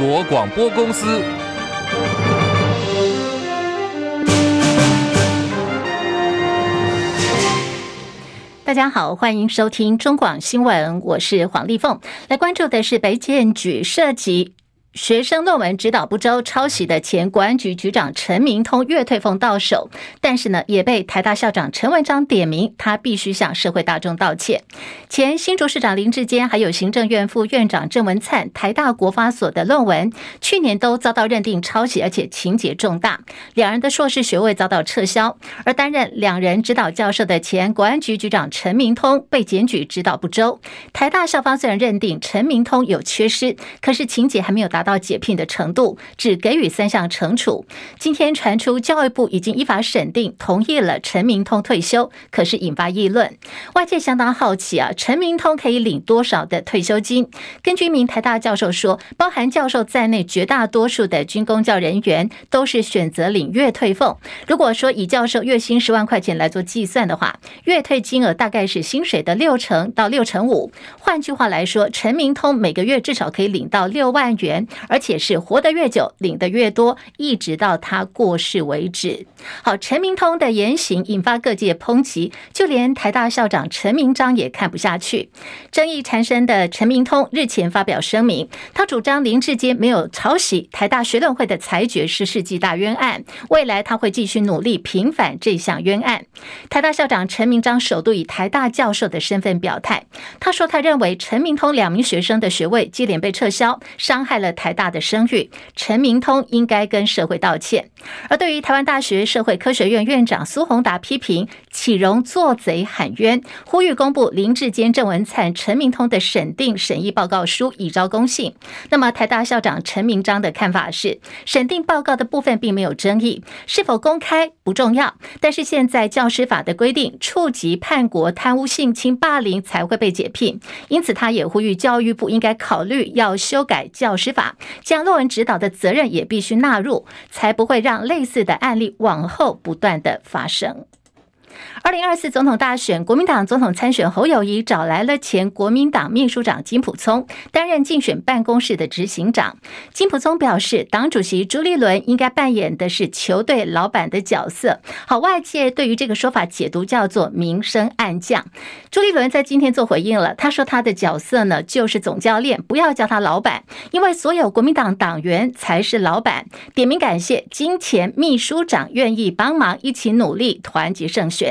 国广播公司。大家好，欢迎收听中广新闻，我是黄丽凤。来关注的是北建举涉及。学生论文指导不周、抄袭的前国安局局长陈明通月退俸到手，但是呢，也被台大校长陈文章点名，他必须向社会大众道歉。前新竹市长林志坚，还有行政院副院长郑文灿，台大国发所的论文，去年都遭到认定抄袭，而且情节重大，两人的硕士学位遭到撤销。而担任两人指导教授的前国安局局长陈明通被检举指导不周，台大校方虽然认定陈明通有缺失，可是情节还没有达。到到解聘的程度，只给予三项惩处。今天传出教育部已经依法审定，同意了陈明通退休，可是引发议论。外界相当好奇啊，陈明通可以领多少的退休金？根据一名台大教授说，包含教授在内，绝大多数的军公教人员都是选择领月退俸。如果说以教授月薪十万块钱来做计算的话，月退金额大概是薪水的六成到六成五。换句话来说，陈明通每个月至少可以领到六万元。而且是活得越久，领得越多，一直到他过世为止。好，陈明通的言行引发各界抨击，就连台大校长陈明章也看不下去。争议缠身的陈明通日前发表声明，他主张林志坚没有抄袭台大学论会的裁决是世纪大冤案，未来他会继续努力平反这项冤案。台大校长陈明章首度以台大教授的身份表态，他说他认为陈明通两名学生的学位接连被撤销，伤害了台大的声誉，陈明通应该跟社会道歉。而对于台湾大学社会科学院院长苏宏达批评启荣做贼喊冤，呼吁公布林志坚、郑文灿、陈明通的审定审议报告书，以昭公信。那么台大校长陈明章的看法是，审定报告的部分并没有争议，是否公开不重要。但是现在教师法的规定，触及叛国、贪污、性侵、霸凌才会被解聘，因此他也呼吁教育部应该考虑要修改教师法。将论文指导的责任也必须纳入，才不会让类似的案例往后不断的发生。二零二四总统大选，国民党总统参选侯友谊找来了前国民党秘书长金溥聪担任竞选办公室的执行长。金溥聪表示，党主席朱立伦应该扮演的是球队老板的角色。好，外界对于这个说法解读叫做明升暗降。朱立伦在今天做回应了，他说他的角色呢就是总教练，不要叫他老板，因为所有国民党党员才是老板。点名感谢金前秘书长愿意帮忙，一起努力，团结胜选。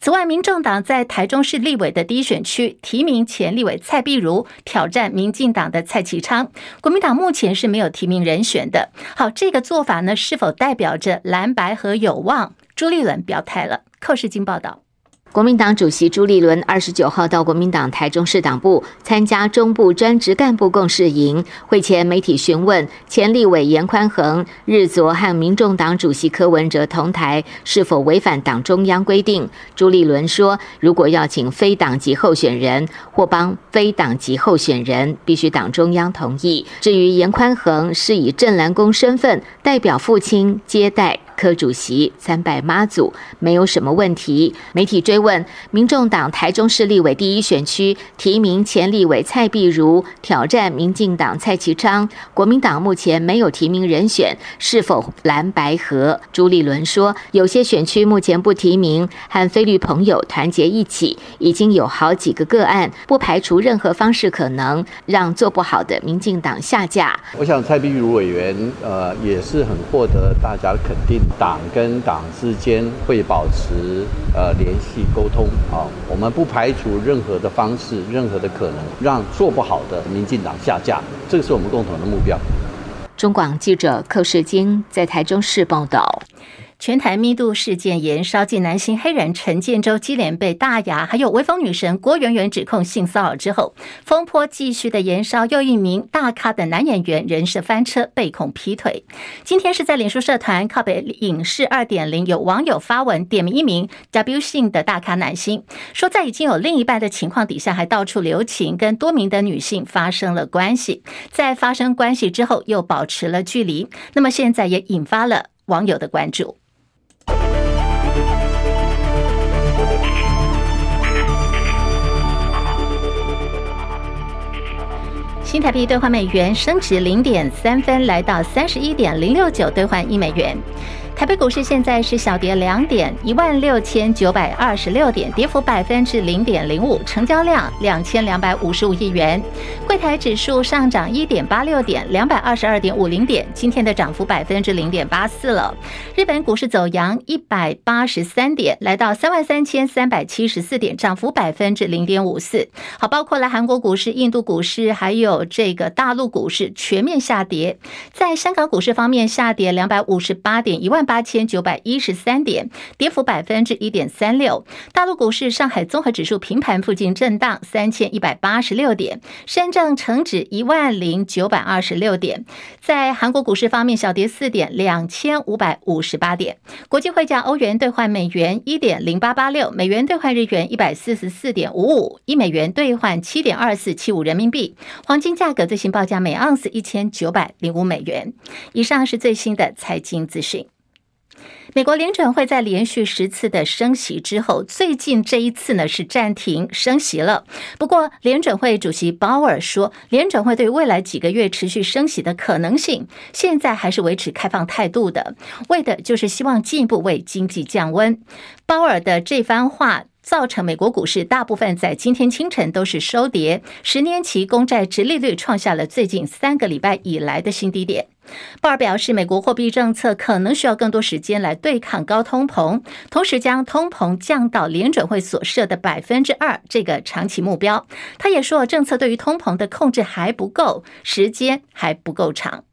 此外，民众党在台中市立委的第一选区提名前立委蔡碧如挑战民进党的蔡其昌，国民党目前是没有提名人选的。好，这个做法呢，是否代表着蓝白和有望？朱立伦表态了。寇世金报道。国民党主席朱立伦二十九号到国民党台中市党部参加中部专职干部共事营，会前媒体询问前立委严宽恒日昨和民众党主席柯文哲同台是否违反党中央规定。朱立伦说，如果要请非党籍候选人或帮非党籍候选人，必须党中央同意。至于严宽恒是以镇澜宫身份代表父亲接待。柯主席参拜妈祖没有什么问题。媒体追问，民众党台中市立委第一选区提名前立委蔡壁如挑战民进党蔡其昌，国民党目前没有提名人选，是否蓝白合？朱立伦说，有些选区目前不提名，和非绿朋友团结一起，已经有好几个个案，不排除任何方式可能让做不好的民进党下架。我想蔡壁如委员，呃，也是很获得大家的肯定。党跟党之间会保持呃联系沟通啊，我们不排除任何的方式、任何的可能，让做不好的民进党下架，这个是我们共同的目标。中广记者寇世京在台中市报道。全台密度事件延烧，继男星黑人陈建州接连被大牙还有威风女神郭圆圆指控性骚扰之后，风波继续的延烧，又一名大咖的男演员人设翻车，被控劈腿。今天是在脸书社团靠北影视二点零，有网友发文点名一名 W 姓的大咖男星，说在已经有另一半的情况底下，还到处留情，跟多名的女性发生了关系，在发生关系之后又保持了距离。那么现在也引发了网友的关注。新台币兑换美元升值零点三分，来到三十一点零六九兑换一美元。台北股市现在是小跌两点，一万六千九百二十六点，跌幅百分之零点零五，成交量两千两百五十五亿元。柜台指数上涨一点八六点，两百二十二点五零点，今天的涨幅百分之零点八四了。日本股市走阳一百八十三点，来到三万三千三百七十四点，涨幅百分之零点五四。好，包括了韩国股市、印度股市，还有这个大陆股市全面下跌。在香港股市方面，下跌两百五十八点，一万。八千九百一十三点，跌幅百分之一点三六。大陆股市，上海综合指数平盘附近震荡，三千一百八十六点。深圳成指一万零九百二十六点。在韩国股市方面，小跌四点，两千五百五十八点。国际汇价，欧元兑换美元一点零八八六，美元兑换日元一百四十四点五五，一美元兑换七点二四七五人民币。黄金价格最新报价每盎司一千九百零五美元。以上是最新的财经资讯。美国联准会在连续十次的升息之后，最近这一次呢是暂停升息了。不过，联准会主席鲍尔说，联准会对未来几个月持续升息的可能性，现在还是维持开放态度的，为的就是希望进一步为经济降温。鲍尔的这番话造成美国股市大部分在今天清晨都是收跌，十年期公债殖利率创下了最近三个礼拜以来的新低点。鲍尔表示，美国货币政策可能需要更多时间来对抗高通膨，同时将通膨降到联准会所设的百分之二这个长期目标。他也说，政策对于通膨的控制还不够，时间还不够长。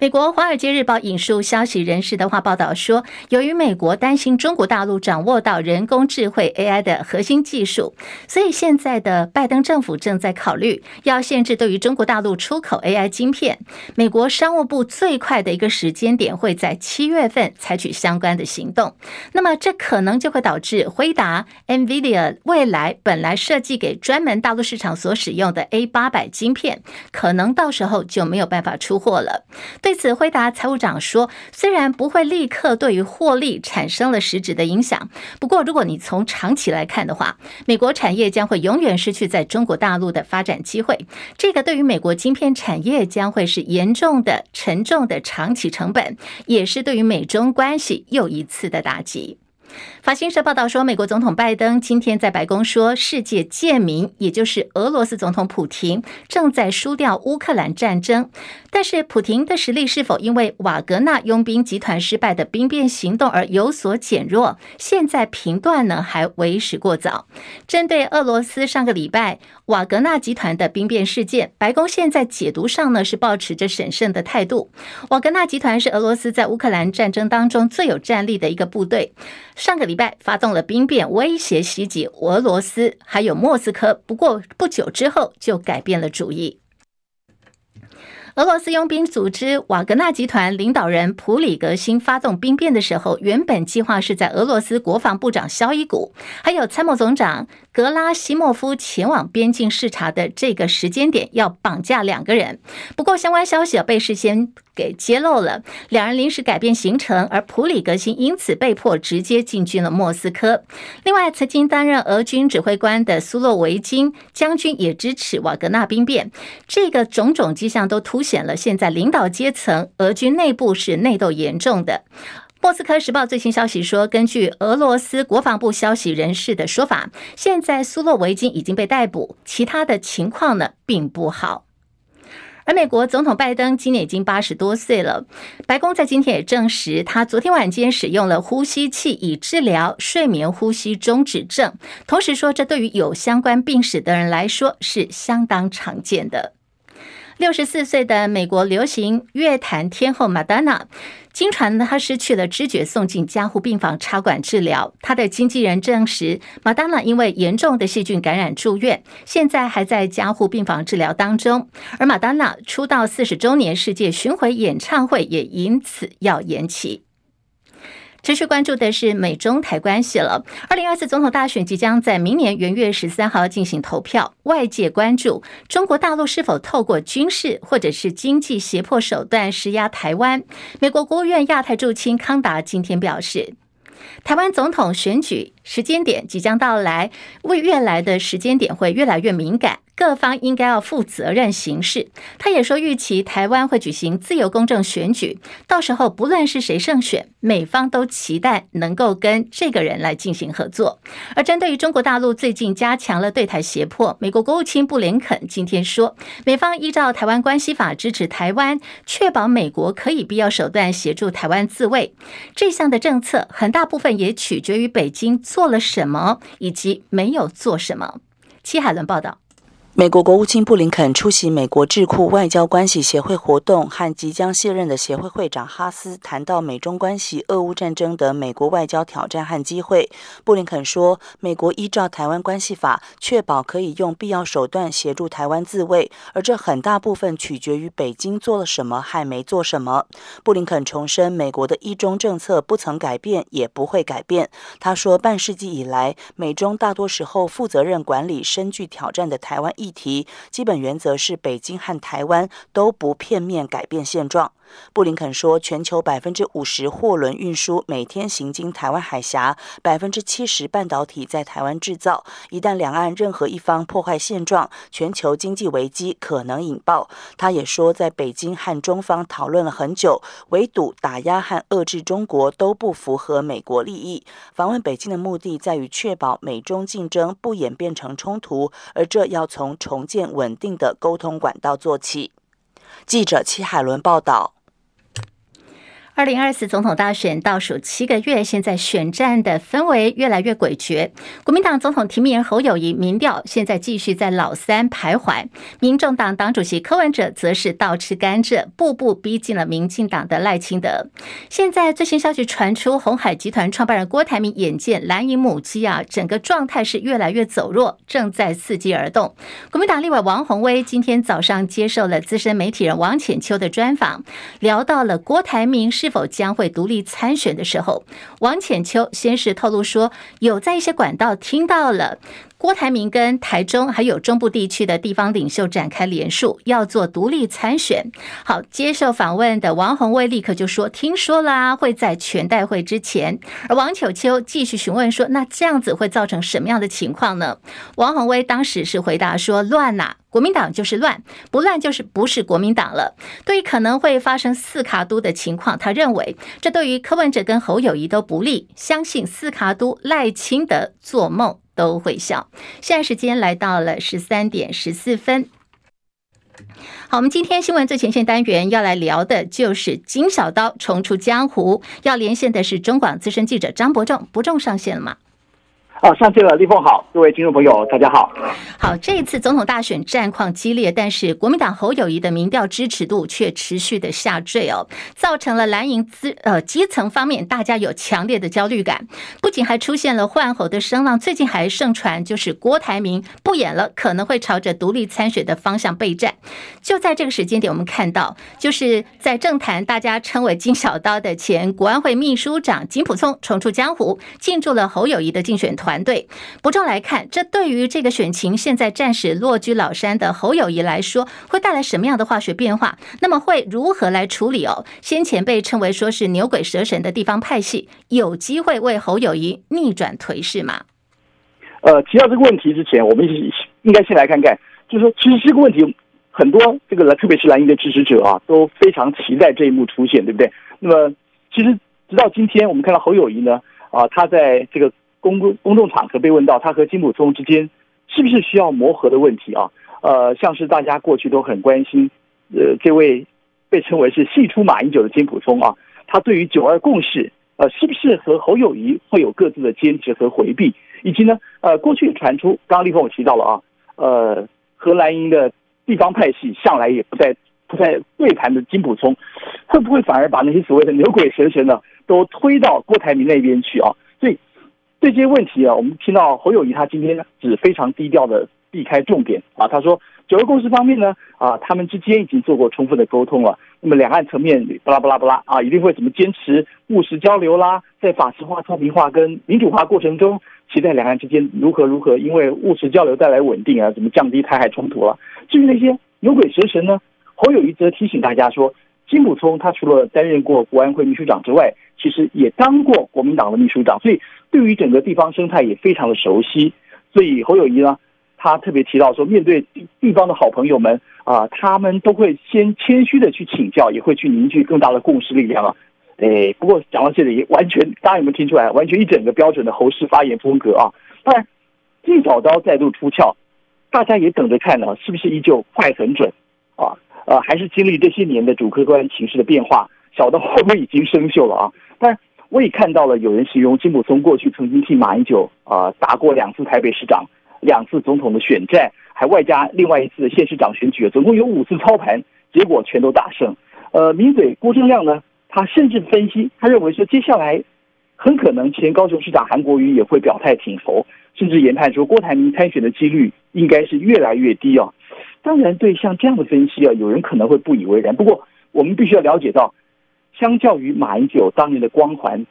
美国《华尔街日报》引述消息人士的话报道说，由于美国担心中国大陆掌握到人工智慧 AI 的核心技术，所以现在的拜登政府正在考虑要限制对于中国大陆出口 AI 晶片。美国商务部最快的一个时间点会在七月份采取相关的行动。那么，这可能就会导致辉达、NVIDIA 未来本来设计给专门大陆市场所使用的 A 八百晶片，可能到时候就没有办法出货了。对此，回答财务长说：“虽然不会立刻对于获利产生了实质的影响，不过如果你从长期来看的话，美国产业将会永远失去在中国大陆的发展机会。这个对于美国晶片产业将会是严重的、沉重的长期成本，也是对于美中关系又一次的打击。”法新社报道说，美国总统拜登今天在白宫说，世界贱民，也就是俄罗斯总统普廷，正在输掉乌克兰战争。但是，普廷的实力是否因为瓦格纳佣兵集团失败的兵变行动而有所减弱？现在评断呢，还为时过早。针对俄罗斯上个礼拜瓦格纳集团的兵变事件，白宫现在解读上呢，是抱持着审慎的态度。瓦格纳集团是俄罗斯在乌克兰战争当中最有战力的一个部队。上个礼拜发动了兵变，威胁袭击俄罗斯，还有莫斯科。不过不久之后就改变了主意。俄罗斯佣兵组织瓦格纳集团领导人普里格辛发动兵变的时候，原本计划是在俄罗斯国防部长肖伊古还有参谋总长格拉西莫夫前往边境视察的这个时间点，要绑架两个人。不过相关消息被事先给揭露了，两人临时改变行程，而普里格辛因此被迫直接进军了莫斯科。另外，曾经担任俄军指挥官的苏洛维金将军也支持瓦格纳兵变。这个种种迹象都凸显显了现在领导阶层俄军内部是内斗严重的。莫斯科时报最新消息说，根据俄罗斯国防部消息人士的说法，现在苏洛维金已经被逮捕，其他的情况呢并不好。而美国总统拜登今年已经八十多岁了，白宫在今天也证实，他昨天晚间使用了呼吸器以治疗睡眠呼吸中止症，同时说，这对于有相关病史的人来说是相当常见的。六十四岁的美国流行乐坛天后玛丹娜，经传，她失去了知觉，送进加护病房插管治疗。她的经纪人证实，玛丹娜因为严重的细菌感染住院，现在还在加护病房治疗当中。而玛丹娜出道四十周年世界巡回演唱会也因此要延期。持续关注的是美中台关系了。二零二四总统大选即将在明年元月十三号进行投票，外界关注中国大陆是否透过军事或者是经济胁迫手段施压台湾。美国国务院亚太驻青康达今天表示，台湾总统选举时间点即将到来，为越来的时间点会越来越敏感。各方应该要负责任行事。他也说，预期台湾会举行自由公正选举，到时候不论是谁胜选，美方都期待能够跟这个人来进行合作。而针对于中国大陆最近加强了对台胁迫，美国国务卿布林肯今天说，美方依照《台湾关系法》支持台湾，确保美国可以必要手段协助台湾自卫。这项的政策很大部分也取决于北京做了什么，以及没有做什么。戚海伦报道。美国国务卿布林肯出席美国智库外交关系协会活动，和即将卸任的协会会长哈斯谈到美中关系、俄乌战争的美国外交挑战和机会。布林肯说，美国依照《台湾关系法》，确保可以用必要手段协助台湾自卫，而这很大部分取决于北京做了什么，还没做什么。布林肯重申，美国的一中政策不曾改变，也不会改变。他说，半世纪以来，美中大多时候负责任管理深具挑战的台湾议题基本原则是，北京和台湾都不片面改变现状。布林肯说，全球百分之五十货轮运输每天行经台湾海峡，百分之七十半导体在台湾制造。一旦两岸任何一方破坏现状，全球经济危机可能引爆。他也说，在北京和中方讨论了很久，围堵、打压和遏制中国都不符合美国利益。访问北京的目的在于确保美中竞争不演变成冲突，而这要从重建稳定的沟通管道做起。记者戚海伦报道。二零二四总统大选倒数七个月，现在选战的氛围越来越诡谲。国民党总统提名人侯友谊民调现在继续在老三徘徊，民众党党主席柯文哲则是倒吃甘蔗，步步逼近了民进党的赖清德。现在最新消息传出，鸿海集团创办人郭台铭眼见蓝营母鸡啊，整个状态是越来越走弱，正在伺机而动。国民党立委王鸿威今天早上接受了资深媒体人王浅秋的专访，聊到了郭台铭是。是否将会独立参选的时候，王浅秋先是透露说，有在一些管道听到了。郭台铭跟台中还有中部地区的地方领袖展开联署，要做独立参选。好，接受访问的王鸿薇立刻就说：“听说啦，会在全代会之前。”而王秋秋继续询问说：“那这样子会造成什么样的情况呢？”王鸿薇当时是回答说：“乱呐，国民党就是乱，不乱就是不是国民党了。”对于可能会发生四卡都的情况，他认为这对于柯文哲跟侯友谊都不利，相信四卡都赖清德做梦都会笑。现在时间来到了十三点十四分。好，我们今天新闻最前线单元要来聊的就是金小刀重出江湖，要连线的是中广资深记者张伯仲，伯仲上线了吗？哦，上线了，立凤好，各位听众朋友，大家好。好，这一次总统大选战况激烈，但是国民党侯友谊的民调支持度却持续的下坠哦，造成了蓝营资呃基层方面大家有强烈的焦虑感，不仅还出现了换侯的声浪，最近还盛传就是郭台铭不演了，可能会朝着独立参选的方向备战。就在这个时间点，我们看到就是在政坛大家称为金小刀的前国安会秘书长金溥聪重出江湖，进驻了侯友谊的竞选团。团队不重来看，这对于这个选情现在暂时落居老山的侯友谊来说，会带来什么样的化学变化？那么会如何来处理哦？先前被称为说是牛鬼蛇神的地方派系，有机会为侯友谊逆转颓势吗？呃，提到这个问题之前，我们应该先来看看，就是说，其实这个问题很多这个来特别是蓝营的支持者啊，都非常期待这一幕出现，对不对？那么，其实直到今天，我们看到侯友宜呢，啊，他在这个。公公公众场合被问到他和金溥聪之间是不是需要磨合的问题啊？呃，像是大家过去都很关心，呃，这位被称为是“戏出马英九”的金溥聪啊，他对于九二共识，呃，是不是和侯友谊会有各自的坚持和回避？以及呢，呃，过去传出，刚刚立峰我提到了啊，呃，和蓝营的地方派系向来也不在不在对盘的金溥聪，会不会反而把那些所谓的牛鬼蛇神呢，都推到郭台铭那边去啊？所以。对这些问题啊，我们听到侯友谊他今天只非常低调的避开重点啊。他说，九二共识方面呢，啊，他们之间已经做过充分的沟通了。那么两岸层面巴拉巴拉巴拉啊，一定会怎么坚持务实交流啦，在法治化、透明化跟民主化过程中，期待两岸之间如何如何，因为务实交流带来稳定啊，怎么降低台海冲突啊。至于那些牛鬼蛇神呢，侯友谊则提醒大家说，金溥聪他除了担任过国安会秘书长之外，其实也当过国民党的秘书长，所以对于整个地方生态也非常的熟悉。所以侯友谊呢，他特别提到说，面对地地方的好朋友们啊，他们都会先谦虚的去请教，也会去凝聚更大的共识力量啊。诶，不过讲到这里，完全大家有没有听出来？完全一整个标准的侯氏发言风格啊！当然，金小刀再度出鞘，大家也等着看呢，是不是依旧快狠准啊？呃，还是经历这些年的主客观情势的变化，小刀会不会已经生锈了啊？但我也看到了有人形容金溥聪过去曾经替马英九啊打过两次台北市长。两次总统的选战，还外加另外一次的县市长选举，总共有五次操盘，结果全都打胜。呃，名嘴郭正亮呢，他甚至分析，他认为说接下来很可能前高雄市长韩国瑜也会表态挺侯，甚至研判说郭台铭参选的几率应该是越来越低啊。当然，对像这样的分析啊，有人可能会不以为然。不过，我们必须要了解到，相较于马英九当年的光环，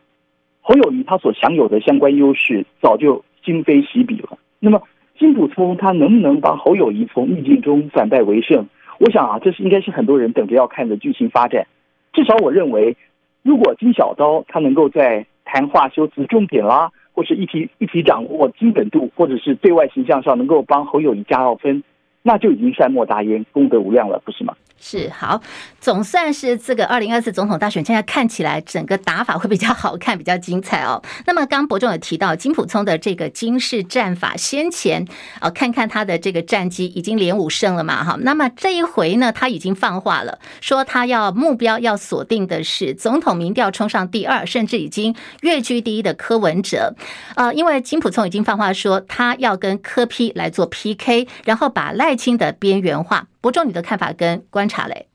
侯友谊他所享有的相关优势早就今非昔比了。那么，金溥聪他能不能帮侯友谊从逆境中反败为胜？我想啊，这是应该是很多人等着要看的剧情发展。至少我认为，如果金小刀他能够在谈话修辞重点啦，或是一题一题掌握精准度，或者是对外形象上能够帮侯友谊加到分，那就已经善莫大焉，功德无量了，不是吗？是好，总算是这个二零二四总统大选，现在看起来整个打法会比较好看，比较精彩哦。那么刚伯仲有提到金溥聪的这个金氏战法，先前啊看看他的这个战绩已经连五胜了嘛，哈。那么这一回呢，他已经放话了，说他要目标要锁定的是总统民调冲上第二，甚至已经跃居第一的柯文哲。呃，因为金溥聪已经放话说，他要跟柯 P 来做 PK，然后把赖清德边缘化。伯仲，你的看法跟观察嘞？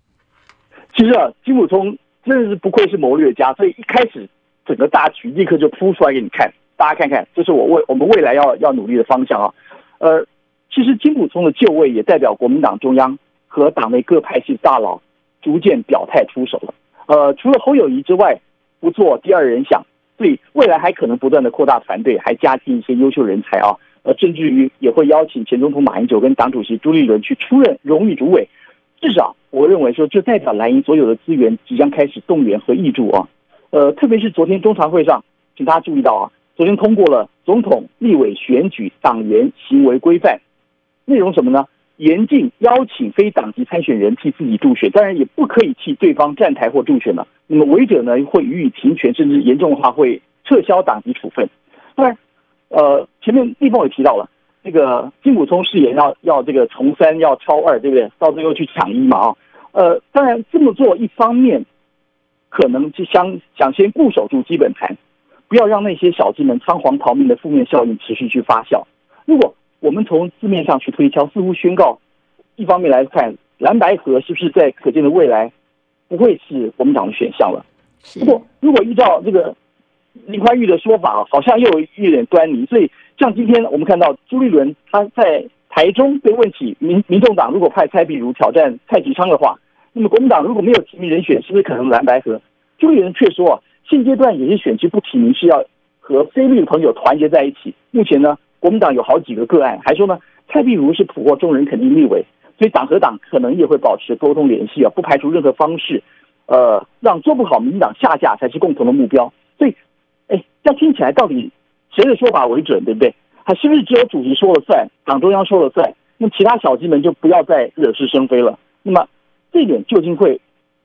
其实啊，金普聪真的是不愧是谋略家，所以一开始整个大局立刻就铺出来给你看，大家看看，这是我未我们未来要要努力的方向啊。呃，其实金普聪的就位也代表国民党中央和党内各派系大佬逐渐表态出手了。呃，除了侯友宜之外，不做第二人想，所以未来还可能不断的扩大团队，还加进一些优秀人才啊。呃，甚至于也会邀请前总统马英九跟党主席朱立伦去出任荣誉主委，至少我认为说，这代表蓝营所有的资源即将开始动员和挹注啊。呃，特别是昨天中常会上，请大家注意到啊，昨天通过了总统、立委选举党员行为规范，内容什么呢？严禁邀请非党籍参选人替自己助选，当然也不可以替对方站台或助选了。那么违者呢，会予以停权，甚至严重的话会撤销党籍处分。当然。呃，前面立峰也提到了，这个金溥聪誓言要要这个从三要超二，对不对？到最后去抢一嘛啊。呃，当然这么做，一方面可能就想想先固守住基本盘，不要让那些小资们仓皇逃命的负面效应持续去发酵。如果我们从字面上去推敲，似乎宣告，一方面来看，蓝白河是不是在可见的未来不会是国民党的选项了？不过，如果依照这个。林宽裕的说法好像又有一点端倪，所以像今天我们看到朱立伦他在台中被问起民民众党如果派蔡壁如挑战蔡其昌的话，那么国民党如果没有提名人选，是不是可能蓝白合？朱立伦却说啊，现阶段有些选区不提名是要和非绿朋友团结在一起。目前呢，国民党有好几个个案，还说呢，蔡壁如是普获众人肯定立委，所以党和党可能也会保持沟通联系啊，不排除任何方式，呃，让做不好民进党下架才是共同的目标。所以。那，听起来到底谁的说法为准，对不对？还是不是只有主席说了算，党中央说了算？那其他小鸡们就不要再惹是生非了。那么这点究竟会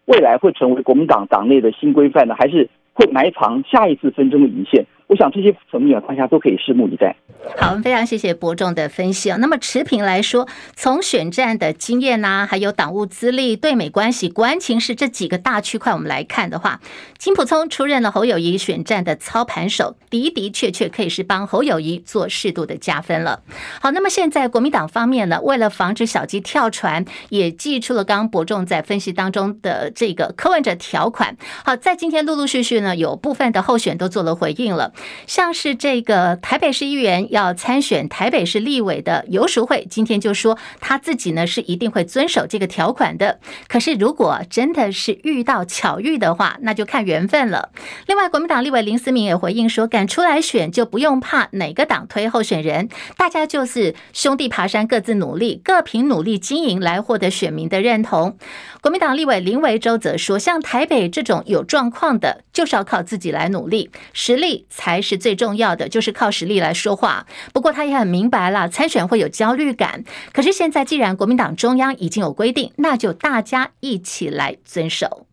未来会成为国民党党内的新规范呢，还是会埋藏下一次纷争的余线？我想这些层面啊，大家都可以拭目以待。好，我们非常谢谢伯仲的分析啊。那么持平来说，从选战的经验呐、还有党务资历、对美关系、国安情势这几个大区块，我们来看的话，金溥聪出任了侯友谊选战的操盘手，的的确确可以是帮侯友谊做适度的加分了。好，那么现在国民党方面呢，为了防止小鸡跳船，也祭出了刚刚伯仲在分析当中的这个柯文哲条款。好，在今天陆陆续续呢，有部分的候选都做了回应了。像是这个台北市议员要参选台北市立委的游淑慧，今天就说他自己呢是一定会遵守这个条款的。可是如果真的是遇到巧遇的话，那就看缘分了。另外，国民党立委林思明也回应说，敢出来选就不用怕哪个党推候选人，大家就是兄弟爬山，各自努力，各凭努力经营来获得选民的认同。国民党立委林维洲则说，像台北这种有状况的，就是要靠自己来努力，实力才是最重要的，就是靠实力来说话。不过他也很明白了，参选会有焦虑感。可是现在既然国民党中央已经有规定，那就大家一起来遵守。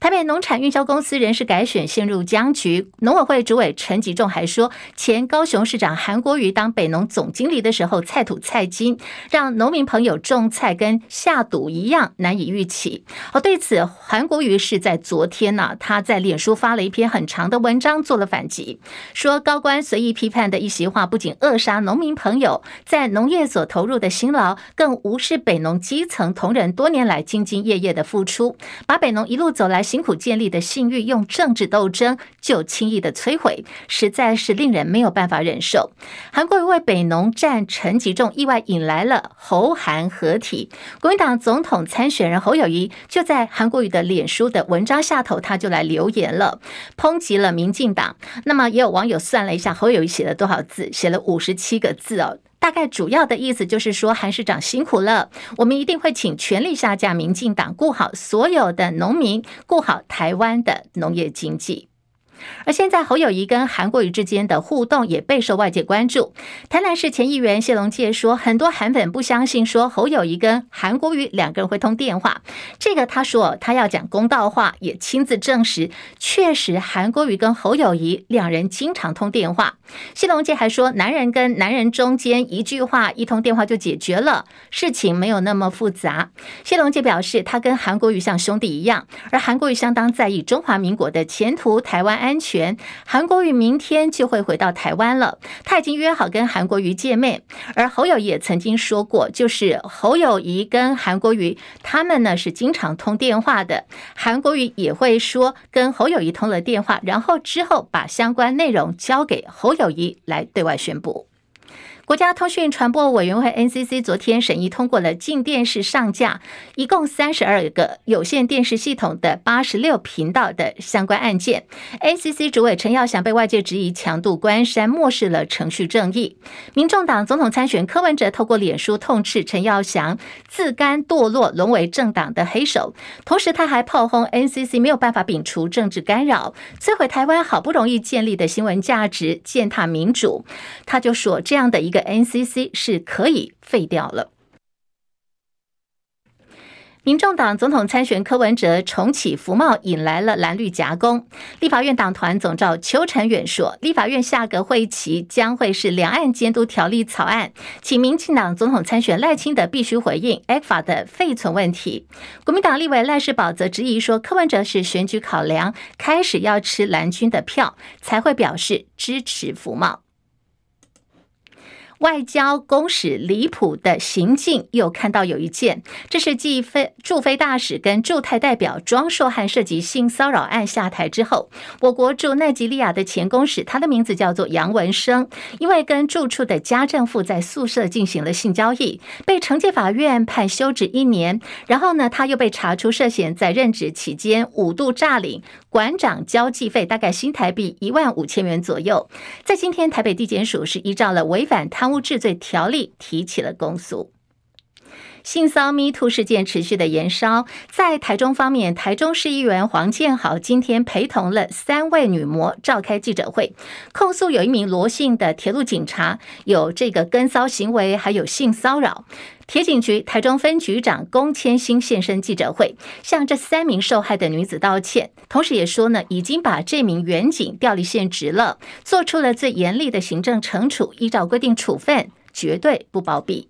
台北农产运销公司人事改选陷入僵局，农委会主委陈吉仲还说，前高雄市长韩国瑜当北农总经理的时候，菜土菜金，让农民朋友种菜跟下赌一样难以预期。而对此，韩国瑜是在昨天呢，他在脸书发了一篇很长的文章做了反击，说高官随意批判的一席话，不仅扼杀农民朋友在农业所投入的辛劳，更无视北农基层同仁多年来兢兢业业的付出，把北农一路走来。辛苦建立的信誉，用政治斗争就轻易的摧毁，实在是令人没有办法忍受。韩国瑜为北农战陈吉仲，意外引来了侯韩合体。国民党总统参选人侯友谊就在韩国瑜的脸书的文章下头，他就来留言了，抨击了民进党。那么也有网友算了一下，侯友谊写了多少字？写了五十七个字哦。大概主要的意思就是说，韩市长辛苦了，我们一定会请全力下架民进党，顾好所有的农民，顾好台湾的农业经济。而现在侯友谊跟韩国瑜之间的互动也备受外界关注。台南市前议员谢龙介说，很多韩粉不相信说侯友谊跟韩国瑜两个人会通电话。这个他说他要讲公道话，也亲自证实，确实韩国瑜跟侯友谊两人经常通电话。谢龙介还说，男人跟男人中间一句话一通电话就解决了，事情没有那么复杂。谢龙介表示，他跟韩国瑜像兄弟一样，而韩国瑜相当在意中华民国的前途、台湾安安全，韩国瑜明天就会回到台湾了。他已经约好跟韩国瑜见面，而侯友也曾经说过，就是侯友谊跟韩国瑜他们呢是经常通电话的。韩国瑜也会说跟侯友谊通了电话，然后之后把相关内容交给侯友谊来对外宣布。国家通讯传播委员会 NCC 昨天审议通过了进电视上架一共三十二个有线电视系统的八十六频道的相关案件。NCC 主委陈耀祥被外界质疑强渡关山，漠视了程序正义。民众党总统参选柯文哲透过脸书痛斥陈耀祥自甘堕落，沦为政党的黑手。同时，他还炮轰 NCC 没有办法摒除政治干扰，摧毁台湾好不容易建立的新闻价值，践踏民主。他就说这样的一个。NCC 是可以废掉了。民众党总统参选柯文哲重启服贸，引来了蓝绿夹攻。立法院党团总召邱成远说，立法院下个会期将会是两岸监督条例草案，请民进党总统参选赖清德必须回应 AF 的废存问题。国民党立委赖士葆则质疑说，柯文哲是选举考量，开始要吃蓝军的票，才会表示支持服贸。外交公使离谱的行径，又看到有一件，这是继非驻菲大使跟驻泰代表庄硕汉涉及性骚扰案下台之后，我国驻奈及利亚的前公使，他的名字叫做杨文生，因为跟住处的家政妇在宿舍进行了性交易，被惩戒法院判休职一年。然后呢，他又被查出涉嫌在任职期间五度诈领馆长交际费，大概新台币一万五千元左右。在今天，台北地检署是依照了违反贪。污治罪条例提起了公诉。性骚 MeToo 事件持续的延烧，在台中方面，台中市议员黄建豪今天陪同了三位女模召开记者会，控诉有一名罗姓的铁路警察有这个跟骚行为，还有性骚扰。铁警局台中分局长龚千兴现身记者会，向这三名受害的女子道歉，同时也说呢，已经把这名员警调离现职了，做出了最严厉的行政惩处，依照规定处分，绝对不包庇。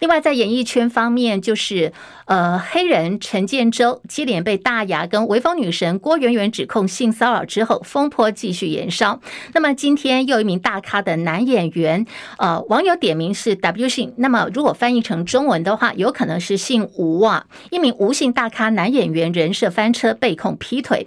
另外，在演艺圈方面，就是呃，黑人陈建州接连被大牙跟微风女神郭圆圆指控性骚扰之后，风波继续延烧。那么今天又一名大咖的男演员，呃，网友点名是 W 姓，那么如果翻译成中文的话，有可能是姓吴啊，一名吴姓大咖男演员人设翻车，被控劈腿。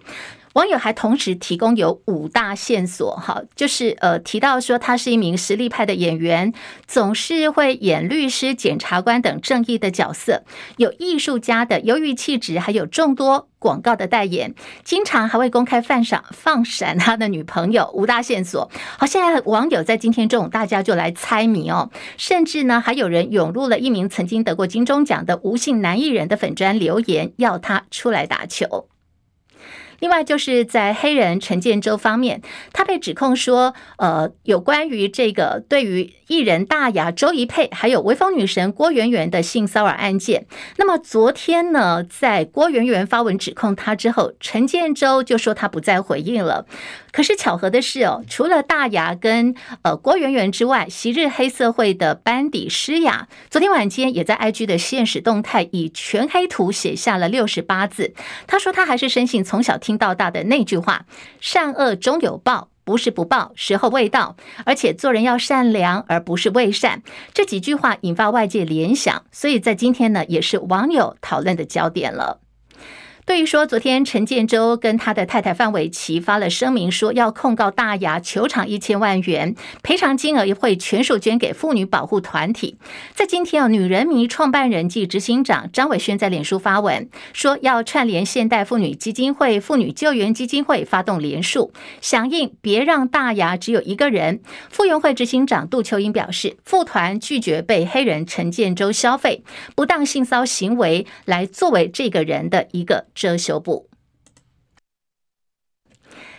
网友还同时提供有五大线索，哈，就是呃提到说他是一名实力派的演员，总是会演律师、检察官等正义的角色，有艺术家的忧郁气质，还有众多广告的代言，经常还会公开放闪放闪他的女朋友。五大线索，好，现在网友在今天中午大家就来猜谜哦，甚至呢还有人涌入了一名曾经得过金钟奖的吴姓男艺人的粉专留言，要他出来打球。另外就是在黑人陈建州方面，他被指控说，呃，有关于这个对于艺人大牙周一沛还有微风女神郭圆圆的性骚扰案件。那么昨天呢，在郭圆圆发文指控他之后，陈建州就说他不再回应了。可是巧合的是哦，除了大牙跟呃郭圆圆之外，昔日黑社会的班底诗雅，昨天晚间也在 IG 的限时动态以全黑图写下了六十八字。他说他还是深信从小听到大的那句话：善恶终有报，不是不报，时候未到。而且做人要善良，而不是为善。这几句话引发外界联想，所以在今天呢，也是网友讨论的焦点了。对于说，昨天陈建州跟他的太太范玮琪发了声明，说要控告大牙，球场一千万元，赔偿金额也会全数捐给妇女保护团体。在今天啊，女人迷创办人暨执行长张伟轩在脸书发文，说要串联现代妇女基金会、妇女救援基金会发动联署，响应别让大牙只有一个人。妇援会执行长杜秋英表示，妇团拒绝被黑人陈建州消费不当性骚行为，来作为这个人的一个。遮羞布。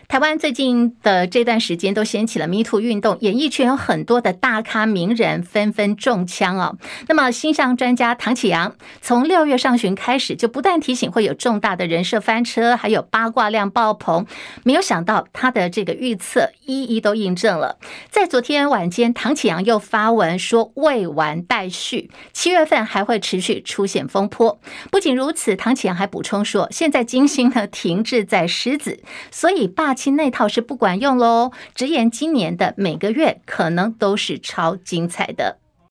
台湾最近的这段时间都掀起了 MeToo 运动，演艺圈有很多的大咖名人纷纷中枪哦。那么，星象专家唐启阳从六月上旬开始就不断提醒会有重大的人设翻车，还有八卦量爆棚。没有想到他的这个预测一一都印证了。在昨天晚间，唐启阳又发文说未完待续，七月份还会持续出现风波。不仅如此，唐启阳还补充说，现在金星呢停滞在狮子，所以霸。亲那套是不管用喽，直言今年的每个月可能都是超精彩的。